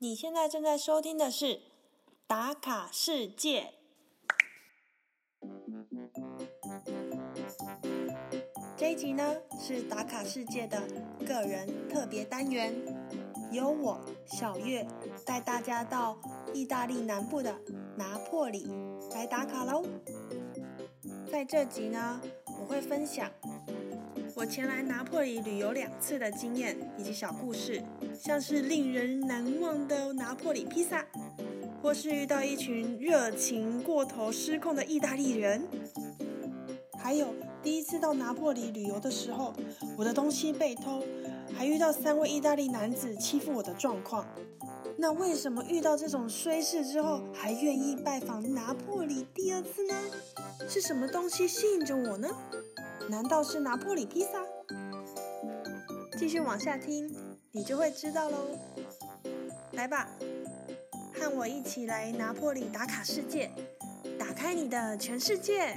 你现在正在收听的是《打卡世界》。这一集呢是《打卡世界》的个人特别单元，由我小月带大家到意大利南部的拿破里来打卡喽。在这集呢，我会分享我前来拿破里旅游两次的经验以及小故事。像是令人难忘的拿破里披萨，或是遇到一群热情过头、失控的意大利人，还有第一次到拿破里旅游的时候，我的东西被偷，还遇到三位意大利男子欺负我的状况。那为什么遇到这种衰事之后，还愿意拜访拿破里第二次呢？是什么东西吸引着我呢？难道是拿破里披萨？继续往下听。你就会知道喽。来吧，和我一起来拿破里打卡世界，打开你的全世界。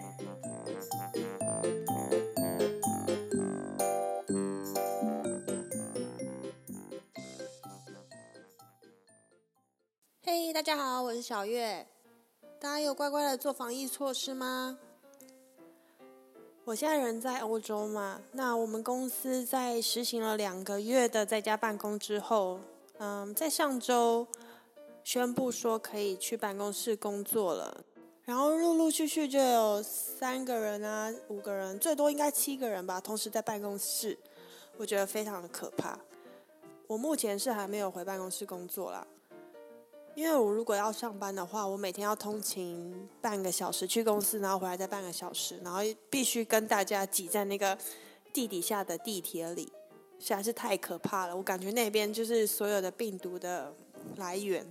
嘿，大家好，我是小月。大家有乖乖的做防疫措施吗？我现在人在欧洲嘛，那我们公司在实行了两个月的在家办公之后，嗯，在上周宣布说可以去办公室工作了，然后陆陆续续就有三个人啊、五个人，最多应该七个人吧，同时在办公室，我觉得非常的可怕。我目前是还没有回办公室工作啦。因为我如果要上班的话，我每天要通勤半个小时去公司，然后回来再半个小时，然后必须跟大家挤在那个地底下的地铁里，实在是太可怕了。我感觉那边就是所有的病毒的来源。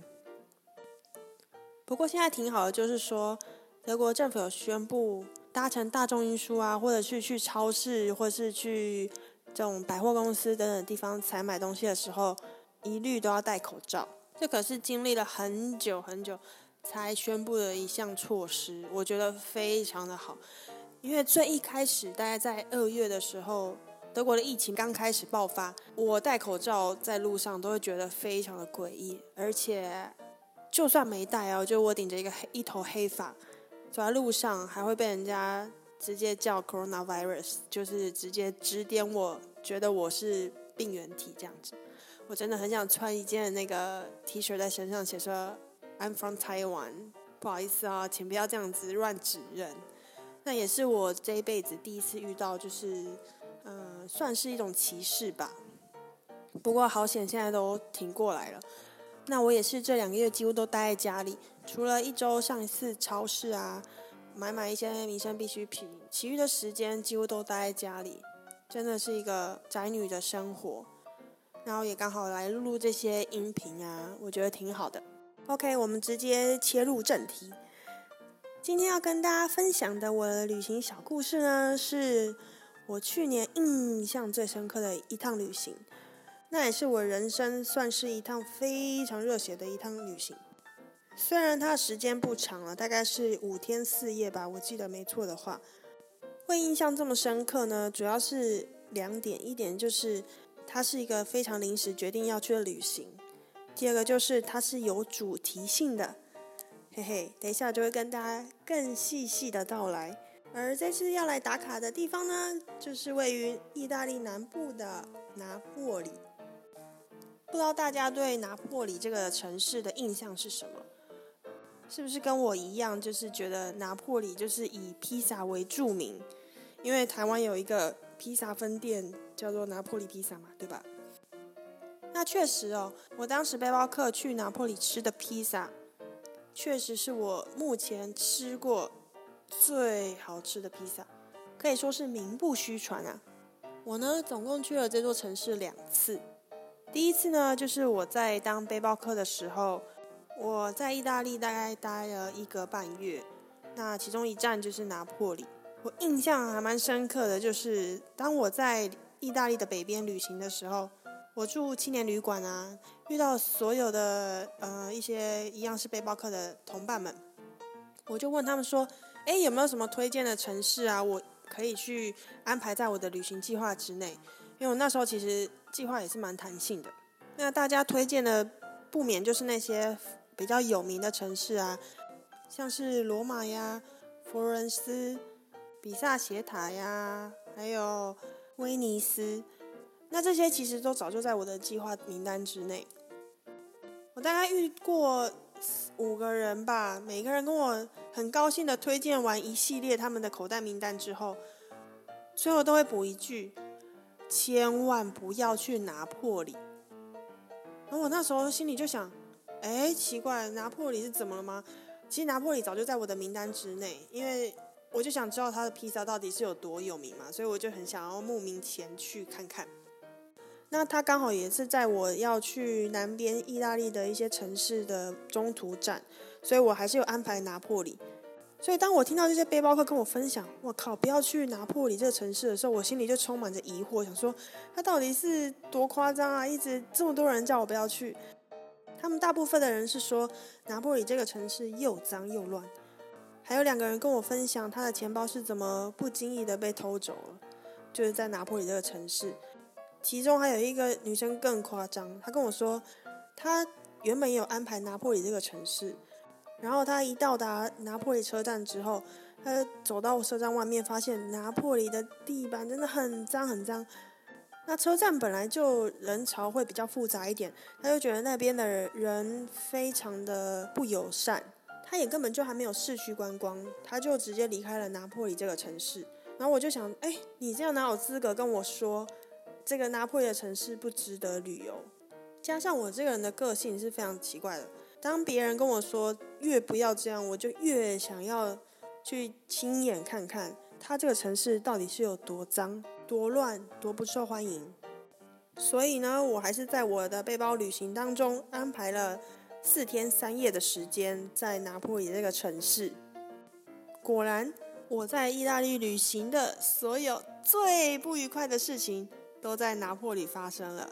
不过现在挺好的，就是说德国政府有宣布，搭乘大众运输啊，或者是去超市，或是去这种百货公司等等地方采买东西的时候，一律都要戴口罩。这可是经历了很久很久才宣布的一项措施，我觉得非常的好。因为最一开始，大概在二月的时候，德国的疫情刚开始爆发，我戴口罩在路上都会觉得非常的诡异，而且就算没戴哦，就我顶着一个黑一头黑发走在路上，还会被人家直接叫 coronavirus，就是直接指点我，觉得我是病原体这样子。我真的很想穿一件那个 T 恤在身上，写说 "I'm from Taiwan"。不好意思啊，请不要这样子乱指认。那也是我这一辈子第一次遇到，就是嗯，算是一种歧视吧。不过好险，现在都挺过来了。那我也是这两个月几乎都待在家里，除了一周上一次超市啊，买买一些民生必需品，其余的时间几乎都待在家里。真的是一个宅女的生活。然后也刚好来录录这些音频啊，我觉得挺好的。OK，我们直接切入正题。今天要跟大家分享的我的旅行小故事呢，是我去年印象最深刻的一趟旅行，那也是我人生算是一趟非常热血的一趟旅行。虽然它时间不长了，大概是五天四夜吧，我记得没错的话。会印象这么深刻呢，主要是两点，一点就是。它是一个非常临时决定要去的旅行。第二个就是它是有主题性的，嘿嘿，等一下就会跟大家更细细的道来。而这次要来打卡的地方呢，就是位于意大利南部的拿破里。不知道大家对拿破里这个城市的印象是什么？是不是跟我一样，就是觉得拿破里就是以披萨为著名？因为台湾有一个披萨分店。叫做拿破里披萨嘛，对吧？那确实哦，我当时背包客去拿破里吃的披萨，确实是我目前吃过最好吃的披萨，可以说是名不虚传啊。我呢，总共去了这座城市两次。第一次呢，就是我在当背包客的时候，我在意大利大概待了一个半月，那其中一站就是拿破里。我印象还蛮深刻的，就是当我在意大利的北边旅行的时候，我住青年旅馆啊，遇到所有的呃一些一样是背包客的同伴们，我就问他们说：“哎，有没有什么推荐的城市啊？我可以去安排在我的旅行计划之内。”因为我那时候其实计划也是蛮弹性的。那大家推荐的不免就是那些比较有名的城市啊，像是罗马呀、佛罗伦斯、比萨斜塔呀，还有威尼斯。那这些其实都早就在我的计划名单之内。我大概遇过五个人吧，每个人跟我很高兴的推荐完一系列他们的口袋名单之后，最后都会补一句：千万不要去拿破里。然后我那时候心里就想：哎，奇怪，拿破里是怎么了吗？其实拿破里早就在我的名单之内，因为我就想知道他的披萨到底是有多有名嘛，所以我就很想要慕名前去看看。那它刚好也是在我要去南边意大利的一些城市的中途站，所以我还是有安排拿破里。所以当我听到这些背包客跟我分享，我靠，不要去拿破里这个城市的时候，我心里就充满着疑惑，想说他到底是多夸张啊！一直这么多人叫我不要去，他们大部分的人是说拿破里这个城市又脏又乱。还有两个人跟我分享他的钱包是怎么不经意的被偷走了，就是在拿破里这个城市。其中还有一个女生更夸张，她跟我说，她原本有安排拿破里这个城市，然后她一到达拿破里车站之后，她走到车站外面，发现拿破里的地板真的很脏很脏。那车站本来就人潮会比较复杂一点，她就觉得那边的人非常的不友善，他也根本就还没有市区观光，他就直接离开了拿破里这个城市。然后我就想，哎，你这样哪有资格跟我说？这个拿破里的城市不值得旅游，加上我这个人的个性是非常奇怪的。当别人跟我说越不要这样，我就越想要去亲眼看看他这个城市到底是有多脏、多乱、多不受欢迎。所以呢，我还是在我的背包旅行当中安排了四天三夜的时间在拿破里这个城市。果然，我在意大利旅行的所有最不愉快的事情。都在拿破里发生了，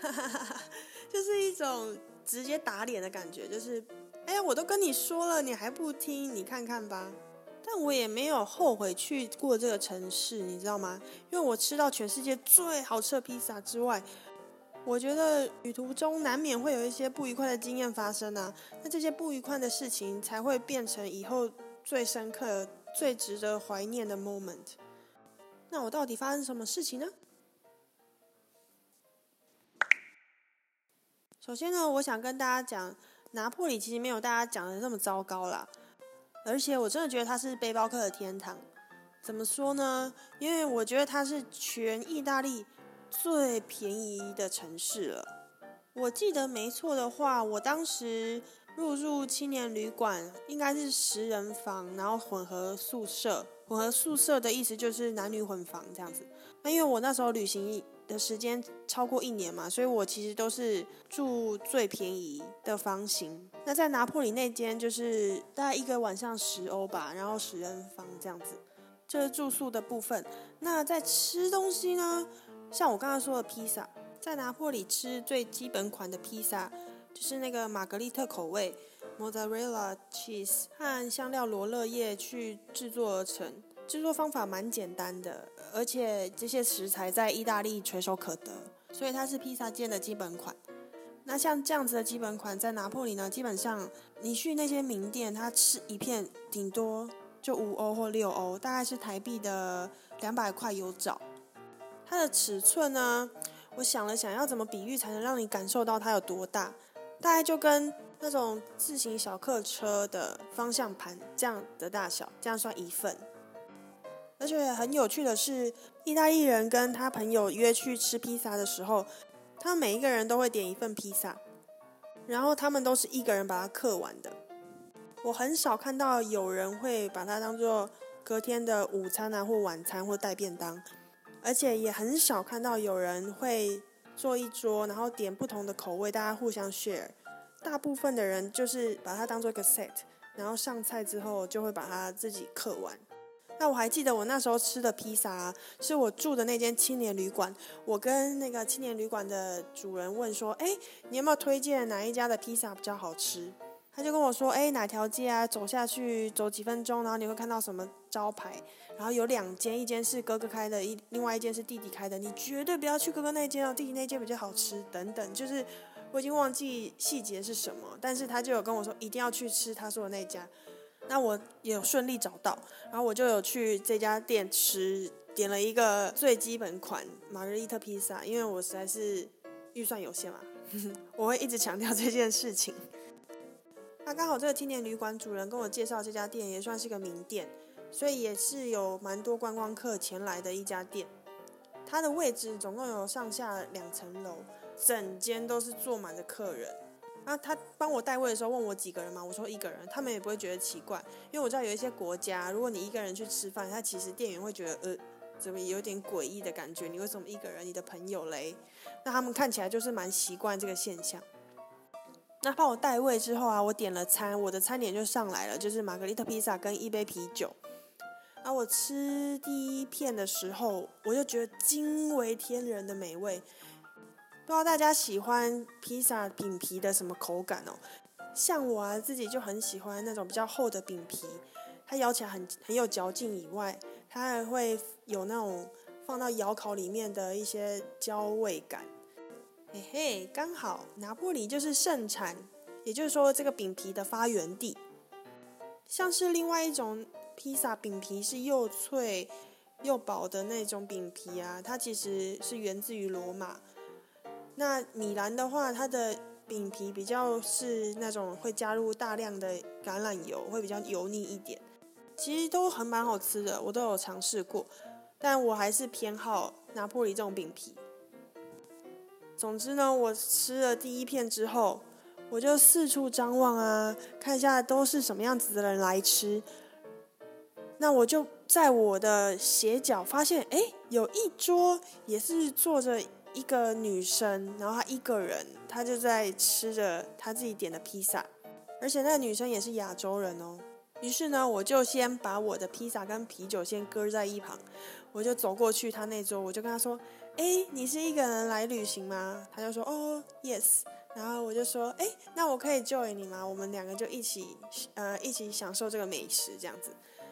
就是一种直接打脸的感觉，就是，哎呀，我都跟你说了，你还不听，你看看吧。但我也没有后悔去过这个城市，你知道吗？因为我吃到全世界最好吃的披萨之外，我觉得旅途中难免会有一些不愉快的经验发生啊。那这些不愉快的事情才会变成以后最深刻、最值得怀念的 moment。那我到底发生什么事情呢？首先呢，我想跟大家讲，拿破里其实没有大家讲的那么糟糕啦，而且我真的觉得它是背包客的天堂。怎么说呢？因为我觉得它是全意大利最便宜的城市了。我记得没错的话，我当时入住青年旅馆应该是十人房，然后混合宿舍。混合宿舍的意思就是男女混房这样子。那因为我那时候旅行。的时间超过一年嘛，所以我其实都是住最便宜的房型。那在拿破里那间就是大概一个晚上十欧吧，然后十人房这样子，这是住宿的部分。那在吃东西呢，像我刚刚说的披萨，在拿破里吃最基本款的披萨，就是那个玛格丽特口味，mozzarella cheese 和香料罗勒叶去制作而成。制作方法蛮简单的，而且这些食材在意大利垂手可得，所以它是披萨界的基本款。那像这样子的基本款，在拿破里呢，基本上你去那些名店，它吃一片顶多就五欧或六欧，大概是台币的两百块有找。它的尺寸呢，我想了想，要怎么比喻才能让你感受到它有多大？大概就跟那种自行小客车的方向盘这样的大小，这样算一份。而且很有趣的是，意大利人跟他朋友约去吃披萨的时候，他每一个人都会点一份披萨，然后他们都是一个人把它刻完的。我很少看到有人会把它当做隔天的午餐啊，或晚餐或带便当，而且也很少看到有人会坐一桌，然后点不同的口味，大家互相 share。大部分的人就是把它当做一个 set，然后上菜之后就会把它自己刻完。那我还记得我那时候吃的披萨，是我住的那间青年旅馆。我跟那个青年旅馆的主人问说：“哎，你有没有推荐哪一家的披萨比较好吃？”他就跟我说：“哎，哪条街啊？走下去走几分钟，然后你会看到什么招牌？然后有两间，一间是哥哥开的，一另外一间是弟弟开的。你绝对不要去哥哥那间哦，弟弟那间比较好吃。等等，就是我已经忘记细节是什么，但是他就有跟我说一定要去吃他说的那家，那我也顺利找到，然后我就有去这家店吃，点了一个最基本款玛格丽特披萨，因为我实在是预算有限嘛，我会一直强调这件事情。那刚好这个青年旅馆主人跟我介绍这家店也算是个名店，所以也是有蛮多观光客前来的一家店。它的位置总共有上下两层楼，整间都是坐满的客人。那他帮我带位的时候问我几个人嘛，我说一个人，他们也不会觉得奇怪，因为我知道有一些国家，如果你一个人去吃饭，他其实店员会觉得呃，怎么有点诡异的感觉？你为什么一个人？你的朋友嘞？那他们看起来就是蛮习惯这个现象。那帮我带位之后啊，我点了餐，我的餐点就上来了，就是玛格丽特披萨跟一杯啤酒。那我吃第一片的时候，我就觉得惊为天人的美味。不知道大家喜欢披萨饼皮的什么口感哦？像我啊，自己就很喜欢那种比较厚的饼皮，它咬起来很很有嚼劲，以外它还会有那种放到窑烤里面的一些焦味感。嘿嘿，刚好拿破里就是盛产，也就是说这个饼皮的发源地。像是另外一种披萨饼皮是又脆又薄的那种饼皮啊，它其实是源自于罗马。那米兰的话，它的饼皮比较是那种会加入大量的橄榄油，会比较油腻一点。其实都很蛮好吃的，我都有尝试过，但我还是偏好拿破里这种饼皮。总之呢，我吃了第一片之后，我就四处张望啊，看一下都是什么样子的人来吃。那我就在我的斜角发现，哎，有一桌也是坐着一个女生，然后她一个人，她就在吃着她自己点的披萨，而且那个女生也是亚洲人哦。于是呢，我就先把我的披萨跟啤酒先搁在一旁，我就走过去她那桌，我就跟她说。哎，你是一个人来旅行吗？他就说哦，yes。然后我就说，哎，那我可以 join 你吗？我们两个就一起，呃，一起享受这个美食这样子。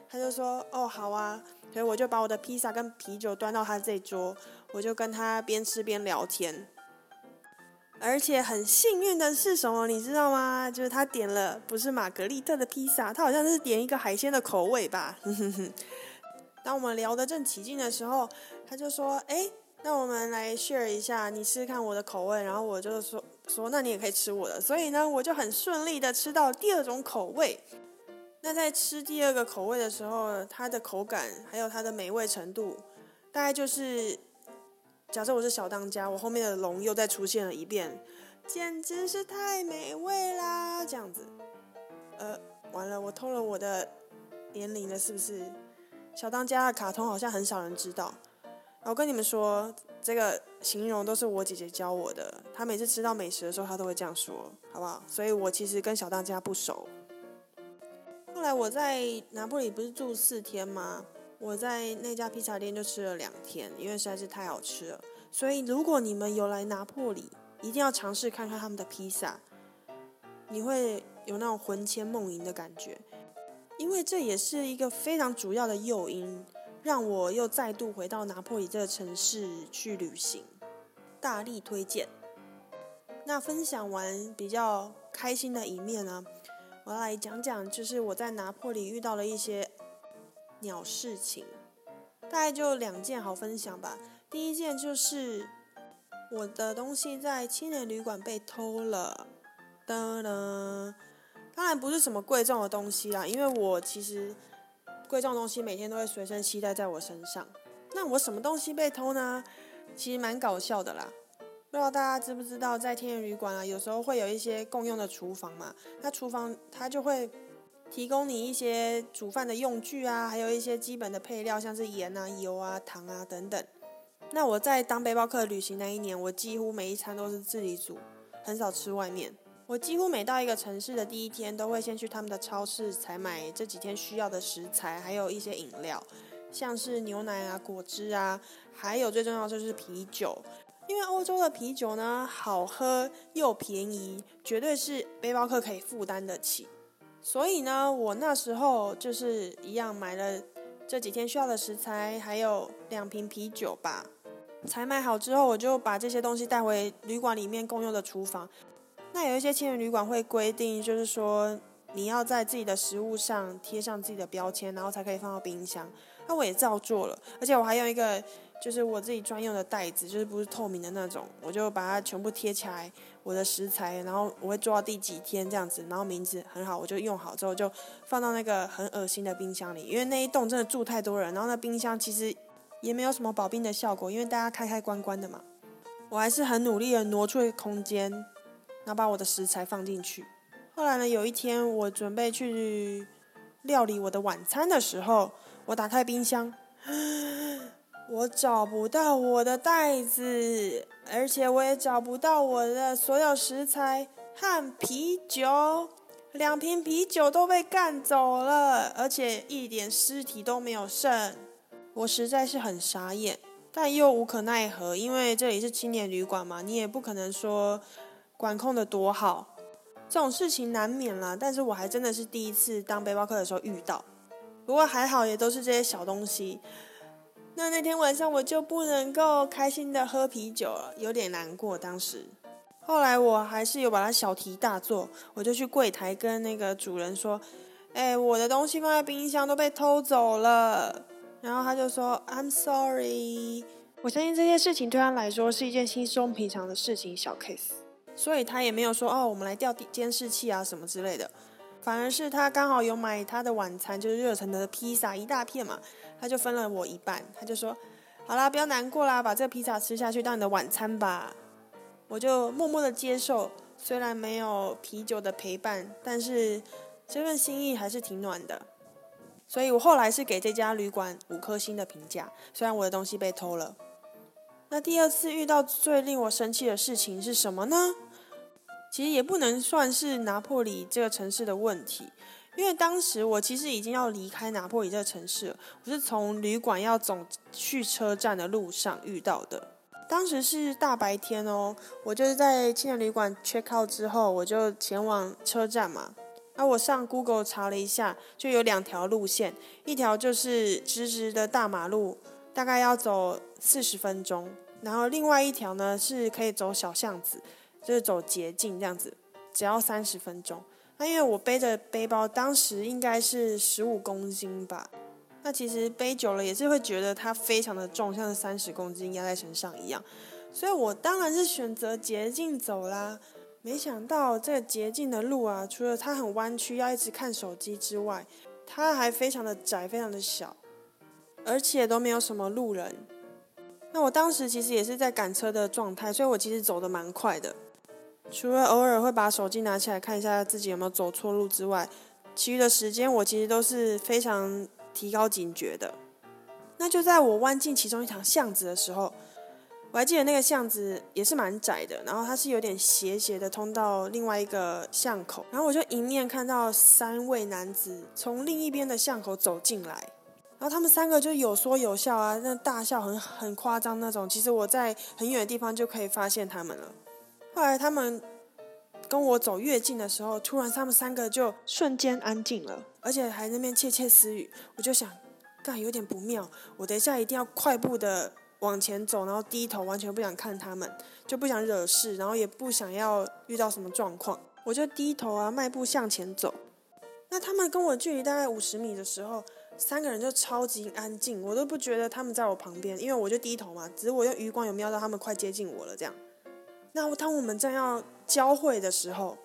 他就说，哦，好啊。所以我就把我的披萨跟啤酒端到他这桌，我就跟他边吃边聊天。而且很幸运的是什么，你知道吗？就是他点了不是玛格丽特的披萨，他好像是点一个海鲜的口味吧。当我们聊得正起劲的时候，他就说，哎。那我们来 share 一下，你试试看我的口味，然后我就说说，那你也可以吃我的。所以呢，我就很顺利的吃到第二种口味。那在吃第二个口味的时候，它的口感还有它的美味程度，大概就是，假设我是小当家，我后面的龙又再出现了一遍，简直是太美味啦！这样子，呃，完了，我偷了我的年龄了，是不是？小当家的卡通好像很少人知道。我跟你们说，这个形容都是我姐姐教我的。她每次吃到美食的时候，她都会这样说，好不好？所以我其实跟小当家不熟。后来我在拿破里不是住四天吗？我在那家披萨店就吃了两天，因为实在是太好吃了。所以如果你们有来拿破里，一定要尝试看看他们的披萨，你会有那种魂牵梦萦的感觉，因为这也是一个非常主要的诱因。让我又再度回到拿破里这个城市去旅行，大力推荐。那分享完比较开心的一面呢，我来讲讲，就是我在拿破里遇到了一些鸟事情，大概就两件好分享吧。第一件就是我的东西在青年旅馆被偷了，噔噔，当然不是什么贵重的东西啦，因为我其实。贵重东西每天都会随身携带在我身上。那我什么东西被偷呢？其实蛮搞笑的啦。不知道大家知不知道，在天元旅馆啊，有时候会有一些共用的厨房嘛。那厨房它就会提供你一些煮饭的用具啊，还有一些基本的配料，像是盐啊、油啊、糖啊等等。那我在当背包客旅行那一年，我几乎每一餐都是自己煮，很少吃外面。我几乎每到一个城市的第一天，都会先去他们的超市采买这几天需要的食材，还有一些饮料，像是牛奶啊、果汁啊，还有最重要就是啤酒。因为欧洲的啤酒呢，好喝又便宜，绝对是背包客可以负担得起。所以呢，我那时候就是一样买了这几天需要的食材，还有两瓶啤酒吧。采买好之后，我就把这些东西带回旅馆里面共用的厨房。那有一些青年旅馆会规定，就是说你要在自己的食物上贴上自己的标签，然后才可以放到冰箱。那我也照做了，而且我还用一个就是我自己专用的袋子，就是不是透明的那种，我就把它全部贴起来。我的食材，然后我会做到第几天这样子，然后名字很好，我就用好之后就放到那个很恶心的冰箱里，因为那一栋真的住太多人，然后那冰箱其实也没有什么保冰的效果，因为大家开开关关的嘛。我还是很努力的挪出一个空间，然后把我的食材放进去。后来呢，有一天我准备去料理我的晚餐的时候，我打开冰箱。我找不到我的袋子，而且我也找不到我的所有食材和啤酒，两瓶啤酒都被干走了，而且一点尸体都没有剩。我实在是很傻眼，但又无可奈何，因为这里是青年旅馆嘛，你也不可能说管控的多好，这种事情难免啦。但是我还真的是第一次当背包客的时候遇到，不过还好，也都是这些小东西。那那天晚上我就不能够开心的喝啤酒了，有点难过。当时，后来我还是有把它小题大做，我就去柜台跟那个主人说：“哎，我的东西放在冰箱都被偷走了。”然后他就说：“I'm sorry。”我相信这件事情对他来说是一件稀松平常的事情，小 case，所以他也没有说：“哦，我们来调监视器啊什么之类的。”反而是他刚好有买他的晚餐，就是热腾腾的披萨一大片嘛。他就分了我一半，他就说：“好啦，不要难过啦，把这个披萨吃下去当你的晚餐吧。”我就默默的接受，虽然没有啤酒的陪伴，但是这份心意还是挺暖的。所以我后来是给这家旅馆五颗星的评价，虽然我的东西被偷了。那第二次遇到最令我生气的事情是什么呢？其实也不能算是拿破里这个城市的问题。因为当时我其实已经要离开拿破里这个城市了，我是从旅馆要走去车站的路上遇到的。当时是大白天哦，我就是在青年旅馆 check out 之后，我就前往车站嘛。那我上 Google 查了一下，就有两条路线，一条就是直直的大马路，大概要走四十分钟，然后另外一条呢是可以走小巷子，就是走捷径这样子，只要三十分钟。那因为我背着背包，当时应该是十五公斤吧。那其实背久了也是会觉得它非常的重，像是三十公斤压在身上一样。所以我当然是选择捷径走啦。没想到这个捷径的路啊，除了它很弯曲，要一直看手机之外，它还非常的窄，非常的小，而且都没有什么路人。那我当时其实也是在赶车的状态，所以我其实走的蛮快的。除了偶尔会把手机拿起来看一下自己有没有走错路之外，其余的时间我其实都是非常提高警觉的。那就在我弯进其中一条巷子的时候，我还记得那个巷子也是蛮窄的，然后它是有点斜斜的通到另外一个巷口，然后我就迎面看到三位男子从另一边的巷口走进来，然后他们三个就有说有笑啊，那大笑很很夸张那种，其实我在很远的地方就可以发现他们了。后来他们跟我走越近的时候，突然他们三个就瞬间安静了，而且还那边窃窃私语。我就想，干有点不妙，我等一下一定要快步的往前走，然后低头，完全不想看他们，就不想惹事，然后也不想要遇到什么状况，我就低头啊，迈步向前走。那他们跟我距离大概五十米的时候，三个人就超级安静，我都不觉得他们在我旁边，因为我就低头嘛，只是我用余光有瞄到他们快接近我了这样。那当我们正要交汇的时候，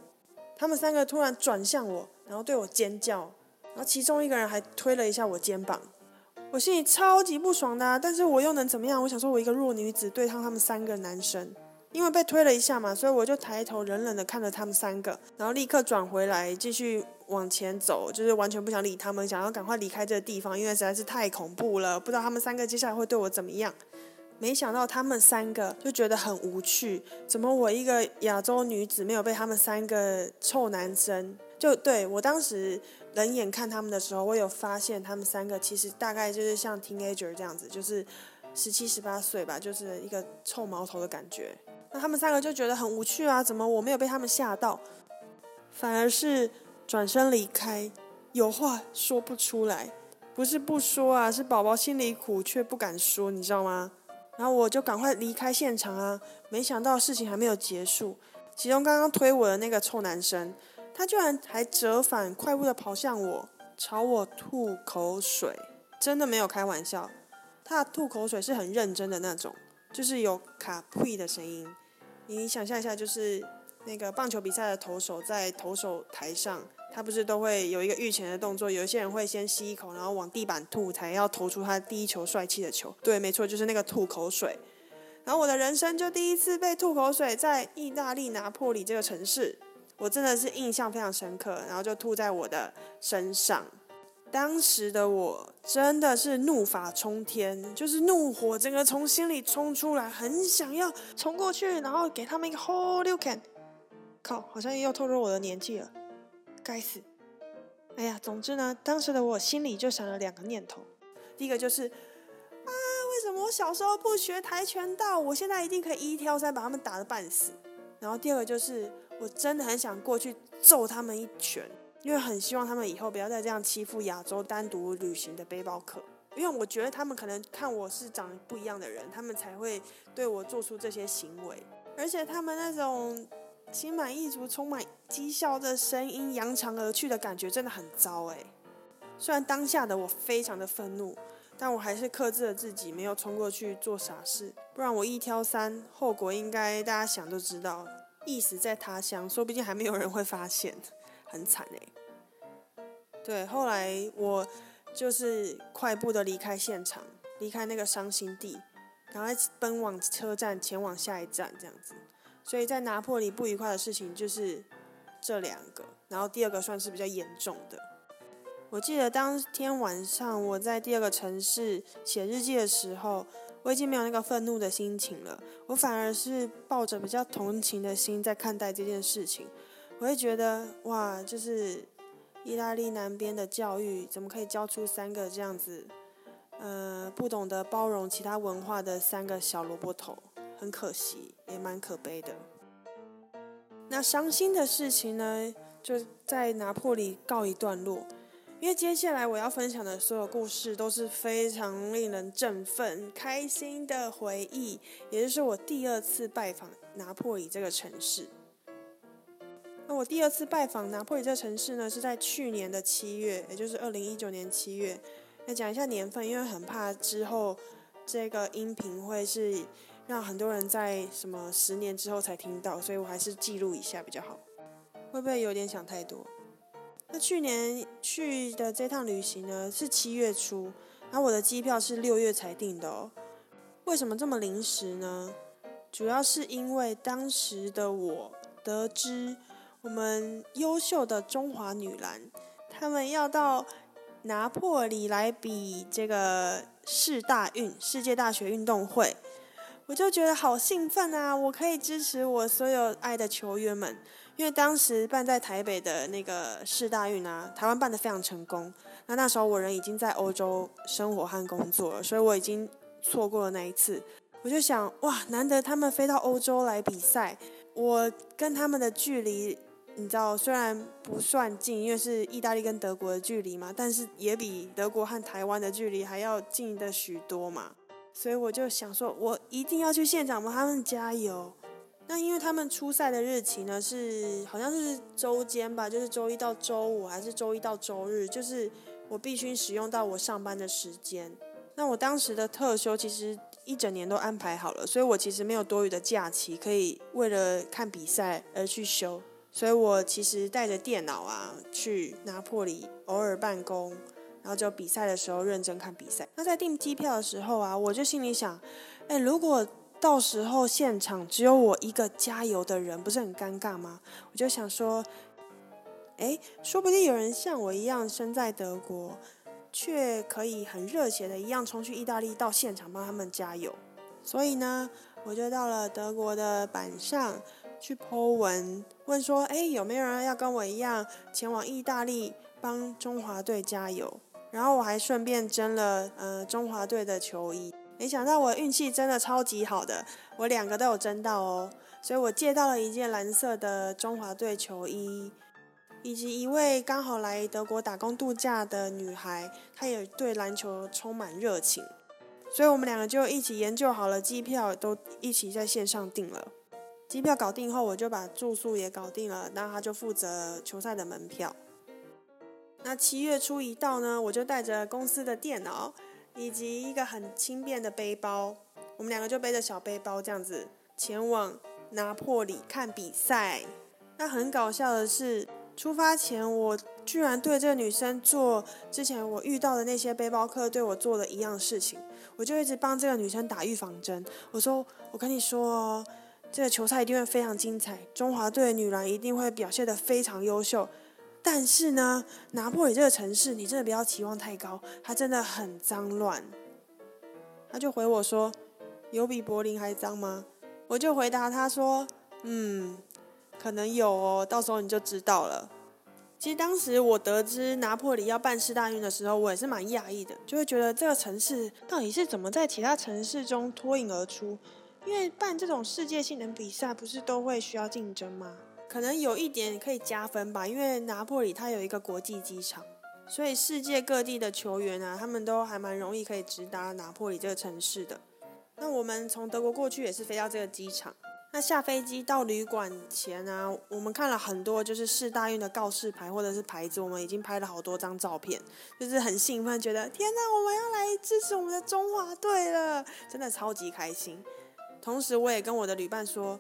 他们三个突然转向我，然后对我尖叫，然后其中一个人还推了一下我肩膀，我心里超级不爽的，但是我又能怎么样？我想说，我一个弱女子对抗他们三个男生，因为被推了一下嘛，所以我就抬头冷冷的看着他们三个，然后立刻转回来继续往前走，就是完全不想理他们，想要赶快离开这个地方，因为实在是太恐怖了，不知道他们三个接下来会对我怎么样。没想到他们三个就觉得很无趣，怎么我一个亚洲女子没有被他们三个臭男生？就对我当时冷眼看他们的时候，我有发现他们三个其实大概就是像 teenager 这样子，就是十七十八岁吧，就是一个臭毛头的感觉。那他们三个就觉得很无趣啊，怎么我没有被他们吓到，反而是转身离开，有话说不出来，不是不说啊，是宝宝心里苦却不敢说，你知道吗？然后我就赶快离开现场啊，没想到事情还没有结束，其中刚刚推我的那个臭男生，他居然还折返，快步的跑向我，朝我吐口水，真的没有开玩笑，他吐口水是很认真的那种，就是有卡呸的声音，你想象一下，就是那个棒球比赛的投手在投手台上。他不是都会有一个御前的动作，有一些人会先吸一口，然后往地板吐，才要投出他第一球帅气的球。对，没错，就是那个吐口水。然后我的人生就第一次被吐口水，在意大利拿破里这个城市，我真的是印象非常深刻。然后就吐在我的身上，当时的我真的是怒发冲天，就是怒火整个从心里冲出来，很想要冲过去，然后给他们一个 holyoucan。靠，好像又透露我的年纪了。该死！哎呀，总之呢，当时的我心里就想了两个念头。第一个就是，啊，为什么我小时候不学跆拳道？我现在一定可以一挑三把他们打得半死。然后第二个就是，我真的很想过去揍他们一拳，因为很希望他们以后不要再这样欺负亚洲单独旅行的背包客。因为我觉得他们可能看我是长得不一样的人，他们才会对我做出这些行为。而且他们那种。心满意足、充满讥笑的声音扬长而去的感觉真的很糟哎。虽然当下的我非常的愤怒，但我还是克制了自己，没有冲过去做傻事。不然我一挑三，后果应该大家想都知道，意识在他乡，说不定还没有人会发现，很惨哎。对，后来我就是快步的离开现场，离开那个伤心地，赶快奔往车站，前往下一站，这样子。所以在拿破里不愉快的事情就是这两个，然后第二个算是比较严重的。我记得当天晚上我在第二个城市写日记的时候，我已经没有那个愤怒的心情了，我反而是抱着比较同情的心在看待这件事情。我会觉得哇，就是意大利南边的教育怎么可以教出三个这样子，呃，不懂得包容其他文化的三个小萝卜头。很可惜，也蛮可悲的。那伤心的事情呢，就在拿破里告一段落。因为接下来我要分享的所有故事都是非常令人振奋、开心的回忆，也就是我第二次拜访拿破里这个城市。那我第二次拜访拿破里这个城市呢，是在去年的七月，也就是二零一九年七月。那讲一下年份，因为很怕之后这个音频会是。让很多人在什么十年之后才听到，所以我还是记录一下比较好。会不会有点想太多？那去年去的这趟旅行呢，是七月初，然后我的机票是六月才订的哦。为什么这么临时呢？主要是因为当时的我得知，我们优秀的中华女篮，她们要到拿破里来比这个世大运世界大学运动会。我就觉得好兴奋啊！我可以支持我所有爱的球员们，因为当时办在台北的那个世大运啊，台湾办的非常成功。那那时候我人已经在欧洲生活和工作了，所以我已经错过了那一次。我就想，哇，难得他们飞到欧洲来比赛，我跟他们的距离，你知道，虽然不算近，因为是意大利跟德国的距离嘛，但是也比德国和台湾的距离还要近的许多嘛。所以我就想说，我一定要去现场帮他们加油。那因为他们出赛的日期呢是好像是周间吧，就是周一到周五还是周一到周日，就是我必须使用到我上班的时间。那我当时的特休其实一整年都安排好了，所以我其实没有多余的假期可以为了看比赛而去休。所以我其实带着电脑啊去拿破里，偶尔办公。然后就比赛的时候认真看比赛。那在订机票的时候啊，我就心里想，哎，如果到时候现场只有我一个加油的人，不是很尴尬吗？我就想说，哎，说不定有人像我一样身在德国，却可以很热血的一样冲去意大利到现场帮他们加油。所以呢，我就到了德国的板上去 Po 文，问说，哎，有没有人要跟我一样前往意大利帮中华队加油？然后我还顺便争了呃中华队的球衣，没想到我运气真的超级好的，我两个都有争到哦，所以我借到了一件蓝色的中华队球衣，以及一位刚好来德国打工度假的女孩，她也对篮球充满热情，所以我们两个就一起研究好了机票，都一起在线上订了。机票搞定后，我就把住宿也搞定了，然后他就负责球赛的门票。那七月初一到呢，我就带着公司的电脑以及一个很轻便的背包，我们两个就背着小背包这样子前往拿破里看比赛。那很搞笑的是，出发前我居然对这个女生做之前我遇到的那些背包客对我做的一样事情，我就一直帮这个女生打预防针。我说：“我跟你说。”这个球赛一定会非常精彩，中华队的女篮一定会表现得非常优秀。但是呢，拿破里这个城市，你真的不要期望太高，它真的很脏乱。他就回我说：“有比柏林还脏吗？”我就回答他说：“嗯，可能有哦，到时候你就知道了。”其实当时我得知拿破里要办世大运的时候，我也是蛮讶异的，就会觉得这个城市到底是怎么在其他城市中脱颖而出。因为办这种世界性的比赛，不是都会需要竞争吗？可能有一点可以加分吧。因为拿破里它有一个国际机场，所以世界各地的球员啊，他们都还蛮容易可以直达拿破里这个城市的。那我们从德国过去也是飞到这个机场。那下飞机到旅馆前啊，我们看了很多就是世大运的告示牌或者是牌子，我们已经拍了好多张照片，就是很兴奋，觉得天哪，我们要来支持我们的中华队了，真的超级开心。同时，我也跟我的旅伴说，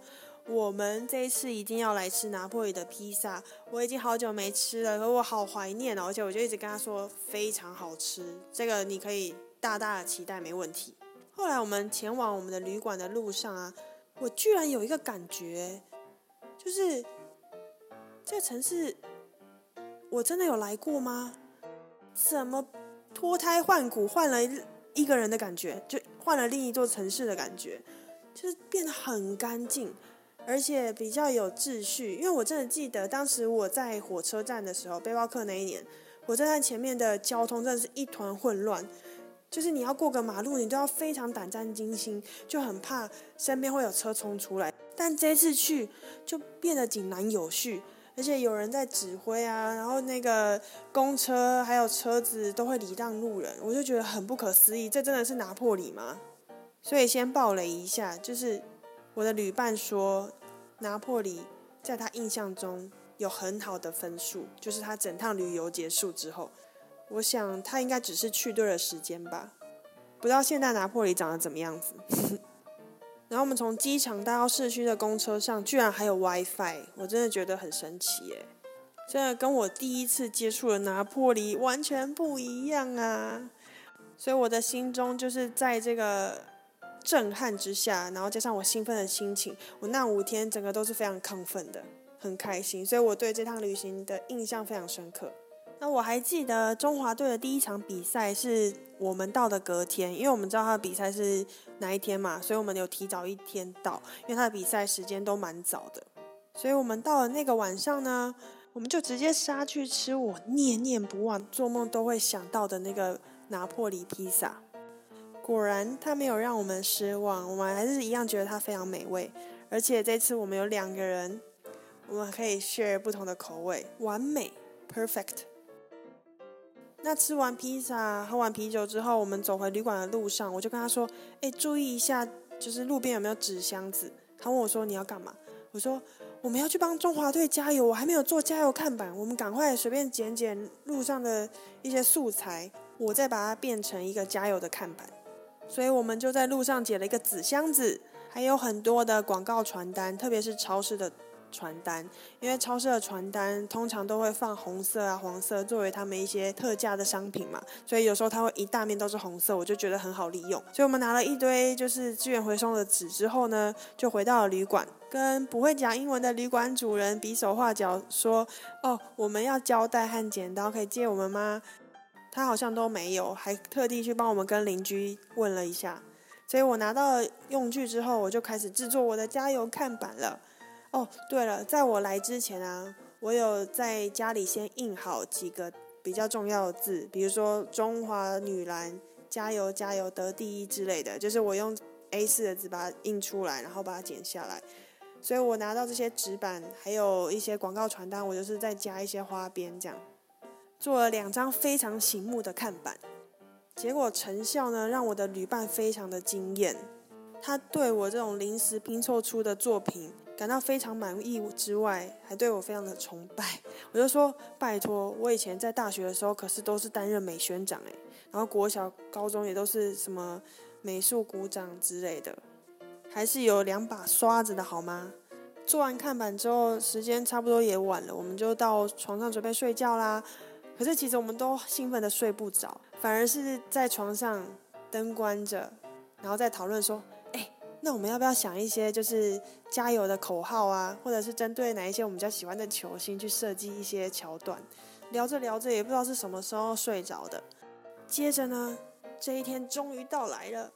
我们这一次一定要来吃拿破里的披萨。我已经好久没吃了，可我好怀念哦！而且我就一直跟他说非常好吃，这个你可以大大的期待，没问题。后来我们前往我们的旅馆的路上啊，我居然有一个感觉，就是这个城市我真的有来过吗？怎么脱胎换骨，换了一个人的感觉，就换了另一座城市的感觉。就是变得很干净，而且比较有秩序。因为我真的记得当时我在火车站的时候，背包客那一年，火车站前面的交通真的是一团混乱。就是你要过个马路，你都要非常胆战心惊，就很怕身边会有车冲出来。但这次去就变得井然有序，而且有人在指挥啊，然后那个公车还有车子都会礼让路人，我就觉得很不可思议。这真的是拿破里吗？所以先爆雷一下，就是我的旅伴说，拿破里在他印象中有很好的分数，就是他整趟旅游结束之后，我想他应该只是去对了时间吧。不知道现在拿破里长得怎么样子。然后我们从机场到市区的公车上，居然还有 WiFi，我真的觉得很神奇耶！真的跟我第一次接触的拿破里完全不一样啊！所以我的心中就是在这个。震撼之下，然后加上我兴奋的心情，我那五天整个都是非常亢奋的，很开心，所以我对这趟旅行的印象非常深刻。那我还记得中华队的第一场比赛是我们到的隔天，因为我们知道他的比赛是哪一天嘛，所以我们有提早一天到，因为他的比赛时间都蛮早的，所以我们到了那个晚上呢，我们就直接杀去吃我念念不忘、做梦都会想到的那个拿破里披萨。果然，他没有让我们失望，我们还是一样觉得它非常美味。而且这次我们有两个人，我们可以 share 不同的口味，完美，perfect。那吃完披萨、喝完啤酒之后，我们走回旅馆的路上，我就跟他说：“哎，注意一下，就是路边有没有纸箱子。”他问我说：“你要干嘛？”我说：“我们要去帮中华队加油，我还没有做加油看板，我们赶快随便捡捡路上的一些素材，我再把它变成一个加油的看板。”所以我们就在路上捡了一个纸箱子，还有很多的广告传单，特别是超市的传单，因为超市的传单通常都会放红色啊、黄色作为他们一些特价的商品嘛，所以有时候它会一大面都是红色，我就觉得很好利用。所以我们拿了一堆就是资源回收的纸之后呢，就回到了旅馆，跟不会讲英文的旅馆主人比手画脚说：“哦，我们要胶带和剪刀，可以借我们吗？”他好像都没有，还特地去帮我们跟邻居问了一下，所以我拿到用具之后，我就开始制作我的加油看板了。哦，对了，在我来之前啊，我有在家里先印好几个比较重要的字，比如说“中华女篮加油加油得第一”之类的，就是我用 A 四的纸把它印出来，然后把它剪下来。所以我拿到这些纸板，还有一些广告传单，我就是再加一些花边这样。做了两张非常醒目的看板，结果成效呢，让我的旅伴非常的惊艳。他对我这种临时拼凑出的作品感到非常满意之外，还对我非常的崇拜。我就说：“拜托，我以前在大学的时候可是都是担任美宣长诶，然后国小、高中也都是什么美术股长之类的，还是有两把刷子的好吗？”做完看板之后，时间差不多也晚了，我们就到床上准备睡觉啦。可是其实我们都兴奋的睡不着，反而是在床上灯关着，然后再讨论说。哎那我们要不要想一些就是加油的口号啊，或者是针对哪一些我们比较喜欢的球星去设计一些桥段？聊着聊着也不知道是什么时候睡着的。接着呢，这一天终于到来了，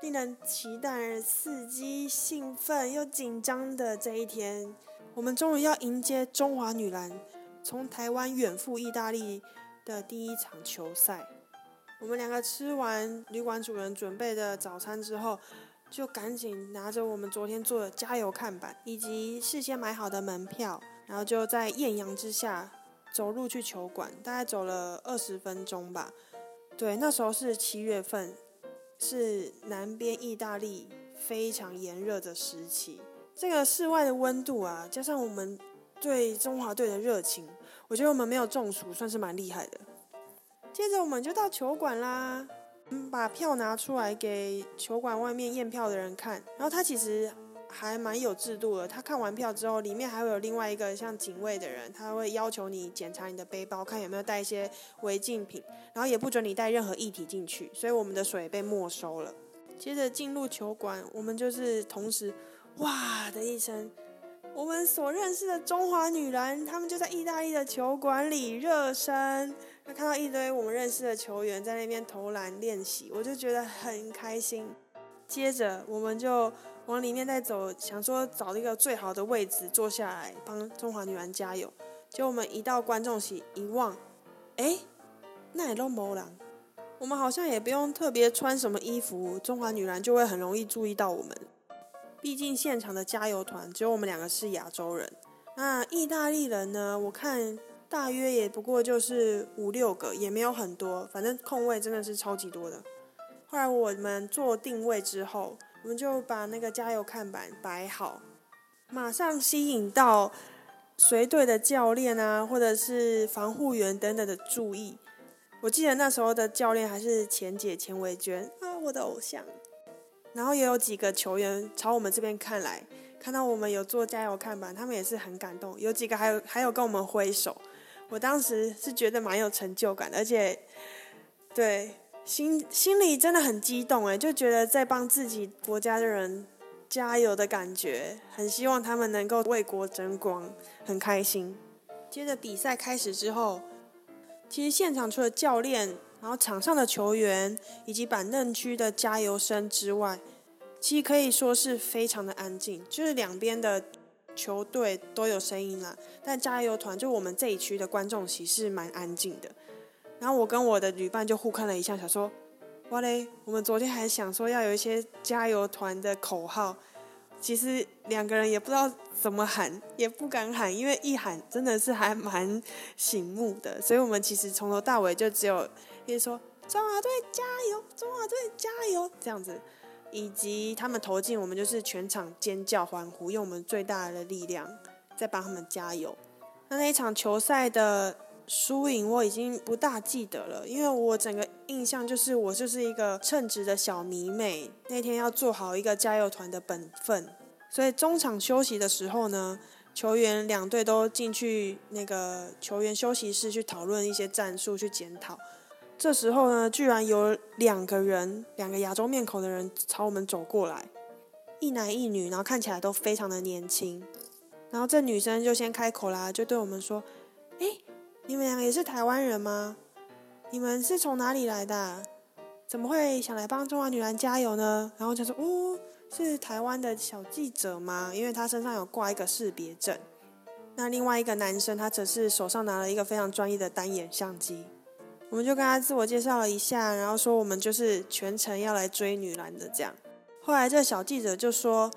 令人期待、刺激、兴奋又紧张的这一天，我们终于要迎接中华女篮从台湾远赴意大利的第一场球赛。我们两个吃完旅馆主人准备的早餐之后。就赶紧拿着我们昨天做的加油看板，以及事先买好的门票，然后就在艳阳之下走路去球馆，大概走了二十分钟吧。对，那时候是七月份，是南边意大利非常炎热的时期。这个室外的温度啊，加上我们对中华队的热情，我觉得我们没有中暑，算是蛮厉害的。接着我们就到球馆啦。把票拿出来给球馆外面验票的人看，然后他其实还蛮有制度的。他看完票之后，里面还会有另外一个像警卫的人，他会要求你检查你的背包，看有没有带一些违禁品，然后也不准你带任何液体进去。所以我们的水被没收了。接着进入球馆，我们就是同时哇的一声，我们所认识的中华女篮，她们就在意大利的球馆里热身。那看到一堆我们认识的球员在那边投篮练习，我就觉得很开心。接着我们就往里面再走，想说找一个最好的位置坐下来帮中华女篮加油。结果我们一到观众席一望，哎，那也都没人。我们好像也不用特别穿什么衣服，中华女篮就会很容易注意到我们。毕竟现场的加油团只有我们两个是亚洲人，那意大利人呢？我看。大约也不过就是五六个，也没有很多，反正空位真的是超级多的。后来我们做定位之后，我们就把那个加油看板摆好，马上吸引到随队的教练啊，或者是防护员等等的注意。我记得那时候的教练还是钱姐钱维娟啊，我的偶像。然后也有几个球员朝我们这边看来，看到我们有做加油看板，他们也是很感动，有几个还有还有跟我们挥手。我当时是觉得蛮有成就感，而且对心心里真的很激动哎，就觉得在帮自己国家的人加油的感觉，很希望他们能够为国争光，很开心。接着比赛开始之后，其实现场除了教练，然后场上的球员以及板凳区的加油声之外，其实可以说是非常的安静，就是两边的。球队都有声音啦，但加油团就我们这一区的观众席是蛮安静的。然后我跟我的旅伴就互看了一下，想说：“哇嘞，我们昨天还想说要有一些加油团的口号，其实两个人也不知道怎么喊，也不敢喊，因为一喊真的是还蛮醒目的。所以我们其实从头到尾就只有一直说‘中华队加油，中华队加油’这样子。”以及他们投进，我们就是全场尖叫欢呼，用我们最大的力量在帮他们加油。那那一场球赛的输赢我已经不大记得了，因为我整个印象就是我就是一个称职的小迷妹，那天要做好一个加油团的本分。所以中场休息的时候呢，球员两队都进去那个球员休息室去讨论一些战术，去检讨。这时候呢，居然有两个人，两个亚洲面孔的人朝我们走过来，一男一女，然后看起来都非常的年轻。然后这女生就先开口啦，就对我们说：“哎，你们俩也是台湾人吗？你们是从哪里来的？怎么会想来帮中华女篮加油呢？”然后就说：“哦，是台湾的小记者吗？因为他身上有挂一个识别证。”那另外一个男生，他则是手上拿了一个非常专业的单眼相机。我们就跟他自我介绍了一下，然后说我们就是全程要来追女篮的这样。后来这小记者就说：“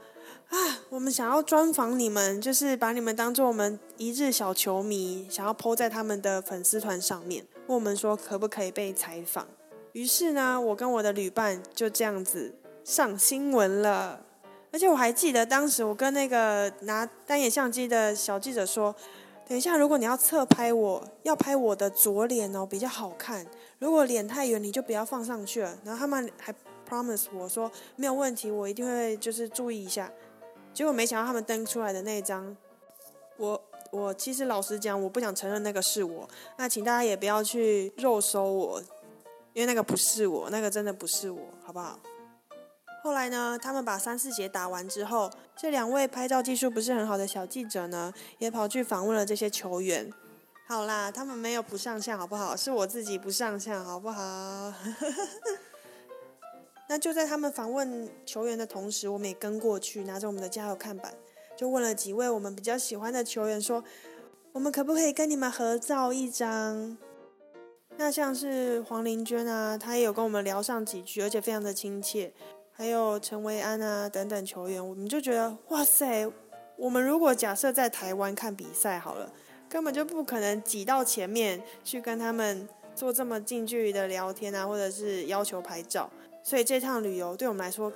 啊，我们想要专访你们，就是把你们当做我们一日小球迷，想要 PO 在他们的粉丝团上面，问我们说可不可以被采访。”于是呢，我跟我的旅伴就这样子上新闻了。而且我还记得当时我跟那个拿单眼相机的小记者说：“等一下，如果你要侧拍我，要拍我的左脸哦，比较好看。如果脸太远，你就不要放上去了。”然后他们还 promise 我说：“没有问题，我一定会就是注意一下。”结果没想到他们登出来的那张，我我其实老实讲，我不想承认那个是我。那请大家也不要去肉搜我，因为那个不是我，那个真的不是我，好不好？后来呢，他们把三四节打完之后，这两位拍照技术不是很好的小记者呢，也跑去访问了这些球员。好啦，他们没有不上相，好不好？是我自己不上相，好不好？那就在他们访问球员的同时，我们也跟过去，拿着我们的加油看板，就问了几位我们比较喜欢的球员说：“我们可不可以跟你们合照一张？”那像是黄玲娟啊，她也有跟我们聊上几句，而且非常的亲切。还有陈维安啊等等球员，我们就觉得哇塞，我们如果假设在台湾看比赛好了，根本就不可能挤到前面去跟他们做这么近距离的聊天啊，或者是要求拍照。所以这趟旅游对我们来说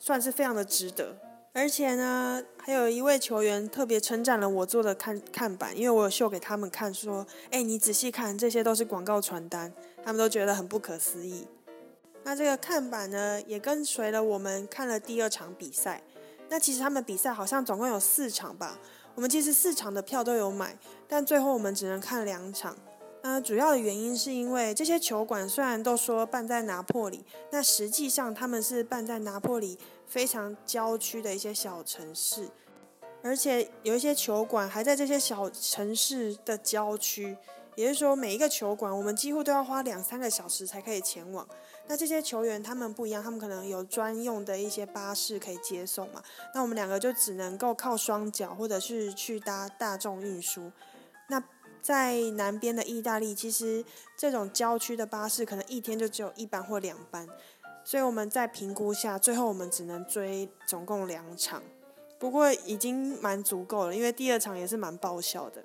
算是非常的值得。而且呢，还有一位球员特别称赞了我做的看看板，因为我有秀给他们看，说：“哎，你仔细看，这些都是广告传单。”他们都觉得很不可思议。那这个看板呢，也跟随了我们看了第二场比赛。那其实他们比赛好像总共有四场吧，我们其实四场的票都有买，但最后我们只能看两场。那主要的原因是因为这些球馆虽然都说办在拿破里，那实际上他们是办在拿破里非常郊区的一些小城市，而且有一些球馆还在这些小城市的郊区，也就是说每一个球馆我们几乎都要花两三个小时才可以前往。那这些球员他们不一样，他们可能有专用的一些巴士可以接送嘛。那我们两个就只能够靠双脚，或者是去搭大众运输。那在南边的意大利，其实这种郊区的巴士可能一天就只有一班或两班，所以我们在评估下，最后我们只能追总共两场。不过已经蛮足够了，因为第二场也是蛮爆笑的。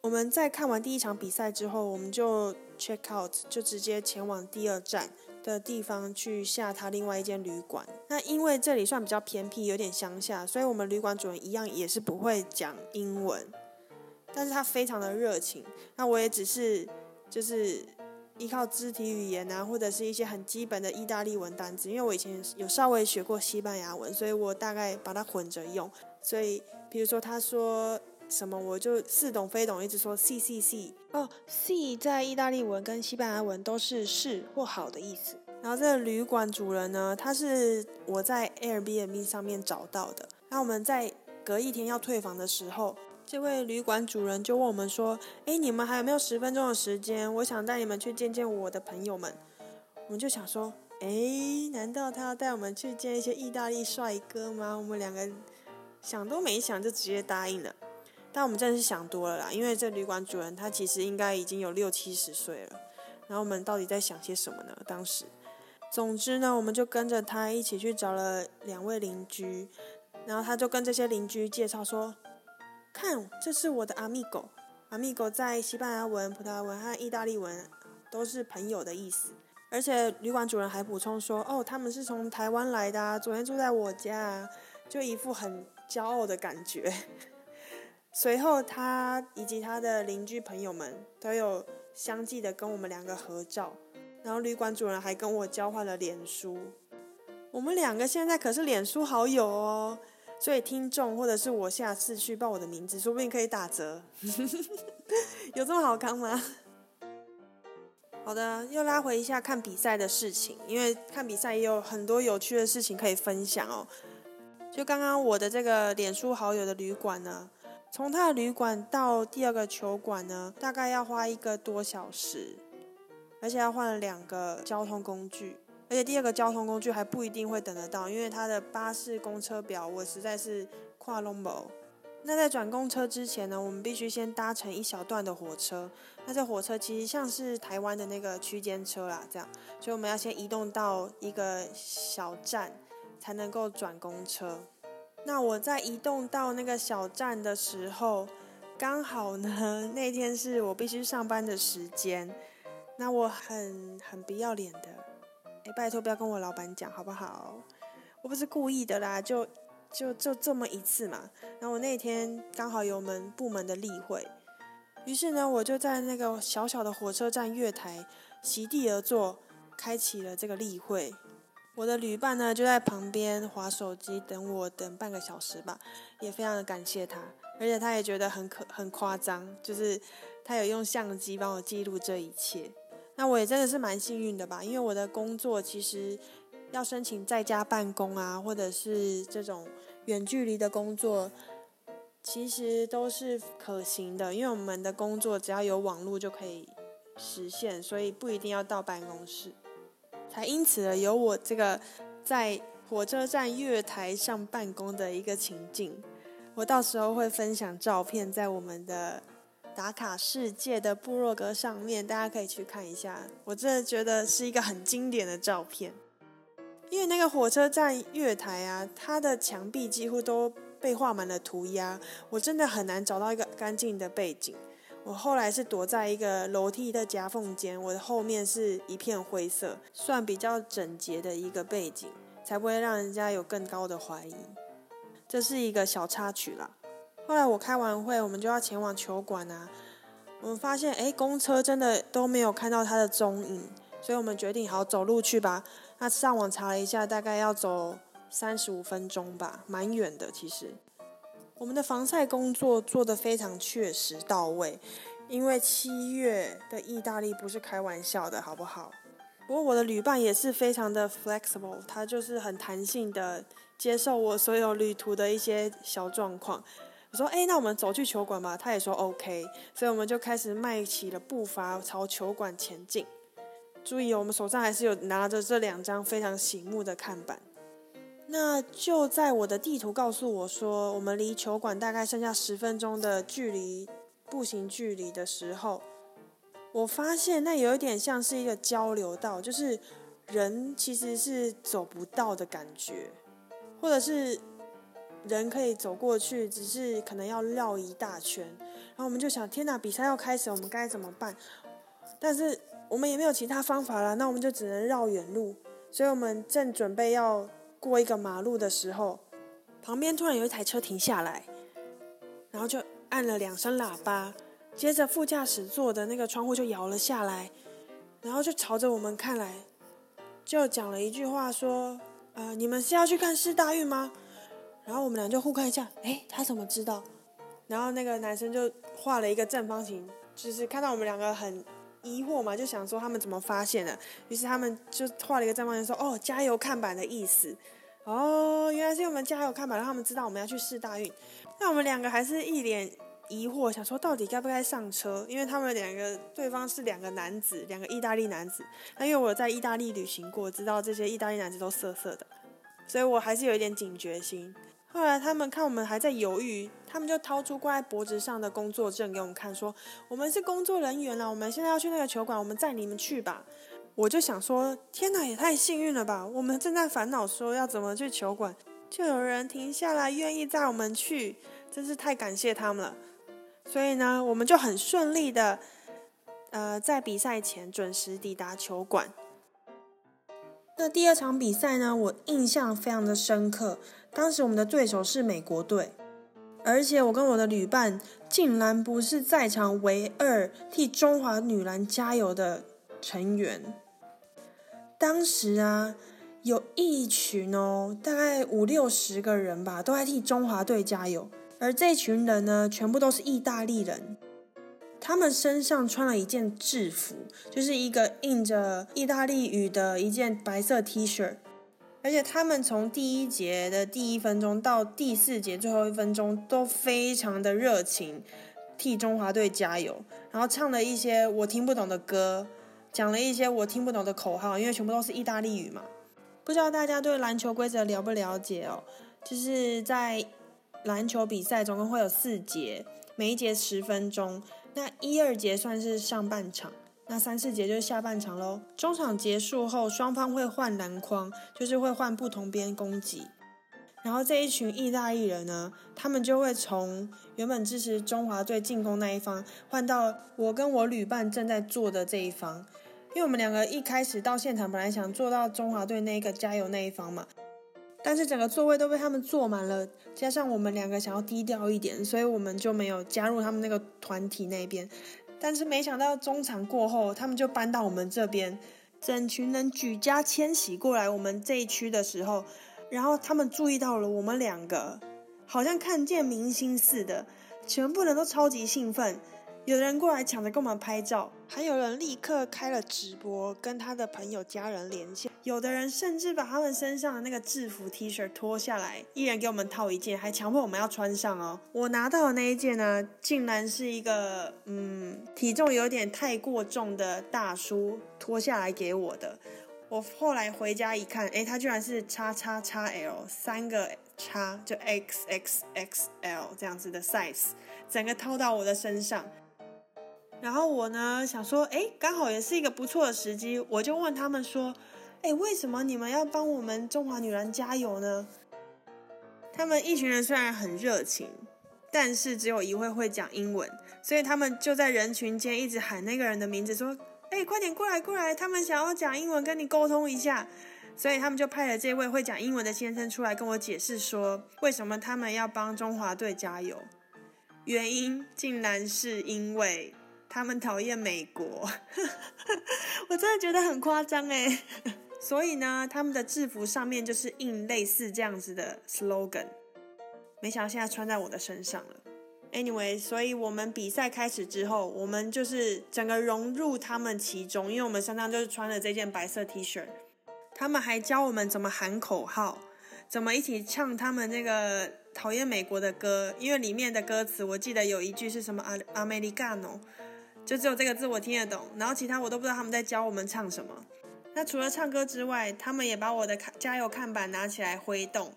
我们在看完第一场比赛之后，我们就 check out，就直接前往第二站。的地方去下他另外一间旅馆。那因为这里算比较偏僻，有点乡下，所以我们旅馆主人一样也是不会讲英文，但是他非常的热情。那我也只是就是依靠肢体语言啊，或者是一些很基本的意大利文单词，因为我以前有稍微学过西班牙文，所以我大概把它混着用。所以比如说他说什么，我就似懂非懂，一直说 C C C。哦，C 在意大利文跟西班牙文都是是或好的意思。然后这个旅馆主人呢，他是我在 Airbnb 上面找到的。那我们在隔一天要退房的时候，这位旅馆主人就问我们说：“哎，你们还有没有十分钟的时间？我想带你们去见见我的朋友们。”我们就想说：“哎，难道他要带我们去见一些意大利帅哥吗？”我们两个想都没想就直接答应了。但我们真的是想多了啦，因为这旅馆主人他其实应该已经有六七十岁了。然后我们到底在想些什么呢？当时，总之呢，我们就跟着他一起去找了两位邻居，然后他就跟这些邻居介绍说：“看，这是我的阿密狗。阿密狗在西班牙文、葡萄牙文和意大利文都是朋友的意思。而且旅馆主人还补充说：哦，他们是从台湾来的，昨天住在我家，就一副很骄傲的感觉。”随后，他以及他的邻居朋友们都有相继的跟我们两个合照，然后旅馆主人还跟我交换了脸书。我们两个现在可是脸书好友哦，所以听众或者是我下次去报我的名字，说不定可以打折。有这么好看吗？好的，又拉回一下看比赛的事情，因为看比赛也有很多有趣的事情可以分享哦。就刚刚我的这个脸书好友的旅馆呢。从他的旅馆到第二个球馆呢，大概要花一个多小时，而且要换了两个交通工具，而且第二个交通工具还不一定会等得到，因为他的巴士公车表我实在是跨龙博。那在转公车之前呢，我们必须先搭乘一小段的火车。那这火车其实像是台湾的那个区间车啦，这样，所以我们要先移动到一个小站，才能够转公车。那我在移动到那个小站的时候，刚好呢，那天是我必须上班的时间。那我很很不要脸的，哎，拜托不要跟我老板讲好不好？我不是故意的啦，就就就这么一次嘛。然后我那天刚好有我们部门的例会，于是呢，我就在那个小小的火车站月台席地而坐，开启了这个例会。我的旅伴呢就在旁边划手机等我，等半个小时吧，也非常的感谢他，而且他也觉得很可很夸张，就是他有用相机帮我记录这一切。那我也真的是蛮幸运的吧，因为我的工作其实要申请在家办公啊，或者是这种远距离的工作，其实都是可行的，因为我们的工作只要有网络就可以实现，所以不一定要到办公室。才因此有我这个在火车站月台上办公的一个情境，我到时候会分享照片在我们的。打卡世界的部落格上面，大家可以去看一下。我真的觉得是一个很经典的照片，因为那个火车站月台啊，它的墙壁几乎都被画满了涂鸦，我真的很难找到一个干净的背景。我后来是躲在一个楼梯的夹缝间，我的后面是一片灰色，算比较整洁的一个背景，才不会让人家有更高的怀疑。这是一个小插曲啦。后来我开完会，我们就要前往球馆啊。我们发现，哎，公车真的都没有看到它的踪影，所以我们决定好走路去吧。那上网查了一下，大概要走三十五分钟吧，蛮远的。其实，我们的防晒工作做得非常确实到位，因为七月的意大利不是开玩笑的，好不好？不过我的旅伴也是非常的 flexible，他就是很弹性的接受我所有旅途的一些小状况。我说：“哎，那我们走去球馆吧。”他也说 OK，所以我们就开始迈起了步伐朝球馆前进。注意，我们手上还是有拿着这两张非常醒目的看板。那就在我的地图告诉我说，我们离球馆大概剩下十分钟的距离，步行距离的时候，我发现那有一点像是一个交流道，就是人其实是走不到的感觉，或者是。人可以走过去，只是可能要绕一大圈。然后我们就想：天哪，比赛要开始，我们该怎么办？但是我们也没有其他方法了，那我们就只能绕远路。所以我们正准备要过一个马路的时候，旁边突然有一台车停下来，然后就按了两声喇叭，接着副驾驶座的那个窗户就摇了下来，然后就朝着我们看来，就讲了一句话说：“呃，你们是要去看世大运吗？”然后我们俩就互看一下，哎，他怎么知道？然后那个男生就画了一个正方形，就是看到我们两个很疑惑嘛，就想说他们怎么发现的？于是他们就画了一个正方形，说：“哦，加油看板的意思。”哦，原来是我们加油看板，让他们知道我们要去试大运。那我们两个还是一脸疑惑，想说到底该不该上车？因为他们两个对方是两个男子，两个意大利男子。那因为我在意大利旅行过，知道这些意大利男子都色色的，所以我还是有一点警觉心。后来他们看我们还在犹豫，他们就掏出挂在脖子上的工作证给我们看，说我们是工作人员了，我们现在要去那个球馆，我们载你们去吧。我就想说，天哪，也太幸运了吧！我们正在烦恼说要怎么去球馆，就有人停下来愿意载我们去，真是太感谢他们了。所以呢，我们就很顺利的，呃，在比赛前准时抵达球馆。那第二场比赛呢，我印象非常的深刻。当时我们的对手是美国队，而且我跟我的旅伴竟然不是在场唯二替中华女篮加油的成员。当时啊，有一群哦，大概五六十个人吧，都在替中华队加油。而这群人呢，全部都是意大利人，他们身上穿了一件制服，就是一个印着意大利语的一件白色 T 恤。而且他们从第一节的第一分钟到第四节最后一分钟都非常的热情，替中华队加油，然后唱了一些我听不懂的歌，讲了一些我听不懂的口号，因为全部都是意大利语嘛。不知道大家对篮球规则了不了解哦？就是在篮球比赛总共会有四节，每一节十分钟，那一二节算是上半场。那三四节就是下半场喽。中场结束后，双方会换篮筐，就是会换不同边攻击。然后这一群意大利人呢，他们就会从原本支持中华队进攻那一方，换到我跟我旅伴正在坐的这一方。因为我们两个一开始到现场本来想坐到中华队那个加油那一方嘛，但是整个座位都被他们坐满了，加上我们两个想要低调一点，所以我们就没有加入他们那个团体那边。但是没想到中场过后，他们就搬到我们这边，整群人举家迁徙过来我们这一区的时候，然后他们注意到了我们两个，好像看见明星似的，全部人都超级兴奋。有人过来抢着跟我们拍照，还有人立刻开了直播，跟他的朋友家人连线。有的人甚至把他们身上的那个制服 T 恤脱下来，一人给我们套一件，还强迫我们要穿上哦。我拿到的那一件呢，竟然是一个嗯体重有点太过重的大叔脱下来给我的。我后来回家一看，诶，他居然是叉叉叉 L 三个叉，就 X X X L 这样子的 size，整个套到我的身上。然后我呢想说，哎，刚好也是一个不错的时机，我就问他们说，哎，为什么你们要帮我们中华女篮加油呢？他们一群人虽然很热情，但是只有一位会讲英文，所以他们就在人群间一直喊那个人的名字，说，哎，快点过来过来，他们想要讲英文跟你沟通一下，所以他们就派了这位会讲英文的先生出来跟我解释说，为什么他们要帮中华队加油，原因竟然是因为。他们讨厌美国，我真的觉得很夸张哎。所以呢，他们的制服上面就是印类似这样子的 slogan。没想到现在穿在我的身上了。Anyway，所以我们比赛开始之后，我们就是整个融入他们其中，因为我们身上就是穿了这件白色 T 恤。他们还教我们怎么喊口号，怎么一起唱他们那个讨厌美国的歌。因为里面的歌词，我记得有一句是什么阿阿美利加诺。就只有这个字我听得懂，然后其他我都不知道他们在教我们唱什么。那除了唱歌之外，他们也把我的加油看板拿起来挥动，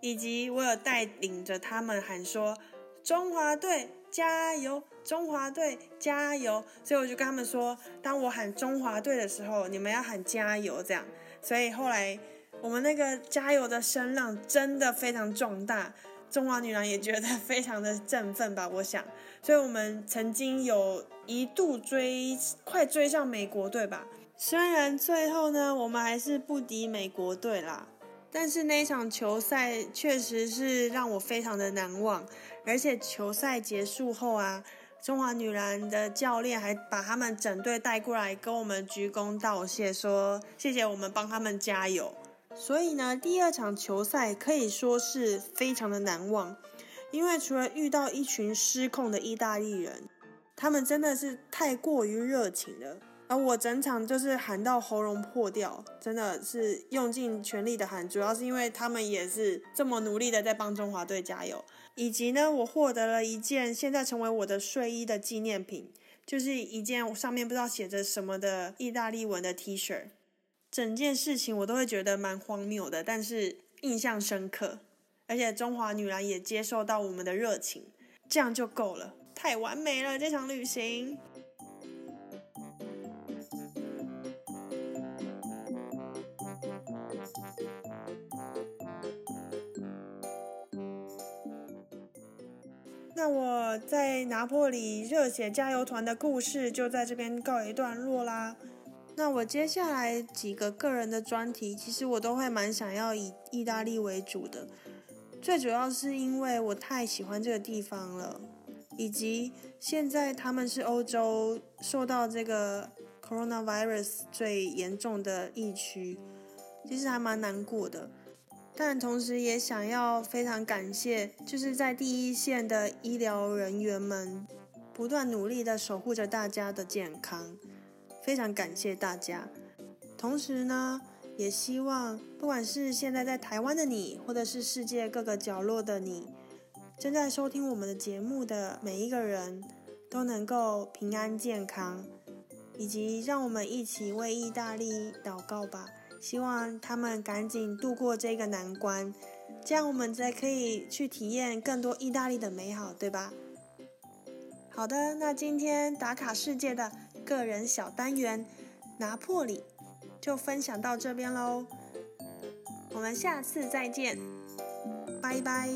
以及我有带领着他们喊说“中华队加油，中华队加油”。所以我就跟他们说，当我喊中华队的时候，你们要喊加油这样。所以后来我们那个加油的声浪真的非常壮大。中华女篮也觉得非常的振奋吧，我想，所以我们曾经有一度追，快追上美国队吧。虽然最后呢，我们还是不敌美国队啦，但是那一场球赛确实是让我非常的难忘。而且球赛结束后啊，中华女篮的教练还把他们整队带过来跟我们鞠躬道谢，说谢谢我们帮他们加油。所以呢，第二场球赛可以说是非常的难忘，因为除了遇到一群失控的意大利人，他们真的是太过于热情了，而我整场就是喊到喉咙破掉，真的是用尽全力的喊，主要是因为他们也是这么努力的在帮中华队加油，以及呢，我获得了一件现在成为我的睡衣的纪念品，就是一件上面不知道写着什么的意大利文的 T 恤。整件事情我都会觉得蛮荒谬的，但是印象深刻，而且中华女篮也接受到我们的热情，这样就够了，太完美了这场旅行。那我在拿破里热血加油团的故事就在这边告一段落啦。那我接下来几个个人的专题，其实我都会蛮想要以意大利为主的。最主要是因为我太喜欢这个地方了，以及现在他们是欧洲受到这个 coronavirus 最严重的疫区，其实还蛮难过的。但同时也想要非常感谢，就是在第一线的医疗人员们，不断努力的守护着大家的健康。非常感谢大家，同时呢，也希望不管是现在在台湾的你，或者是世界各个角落的你，正在收听我们的节目的每一个人，都能够平安健康，以及让我们一起为意大利祷告吧。希望他们赶紧度过这个难关，这样我们才可以去体验更多意大利的美好，对吧？好的，那今天打卡世界的。个人小单元，拿破里。就分享到这边喽，我们下次再见，拜拜。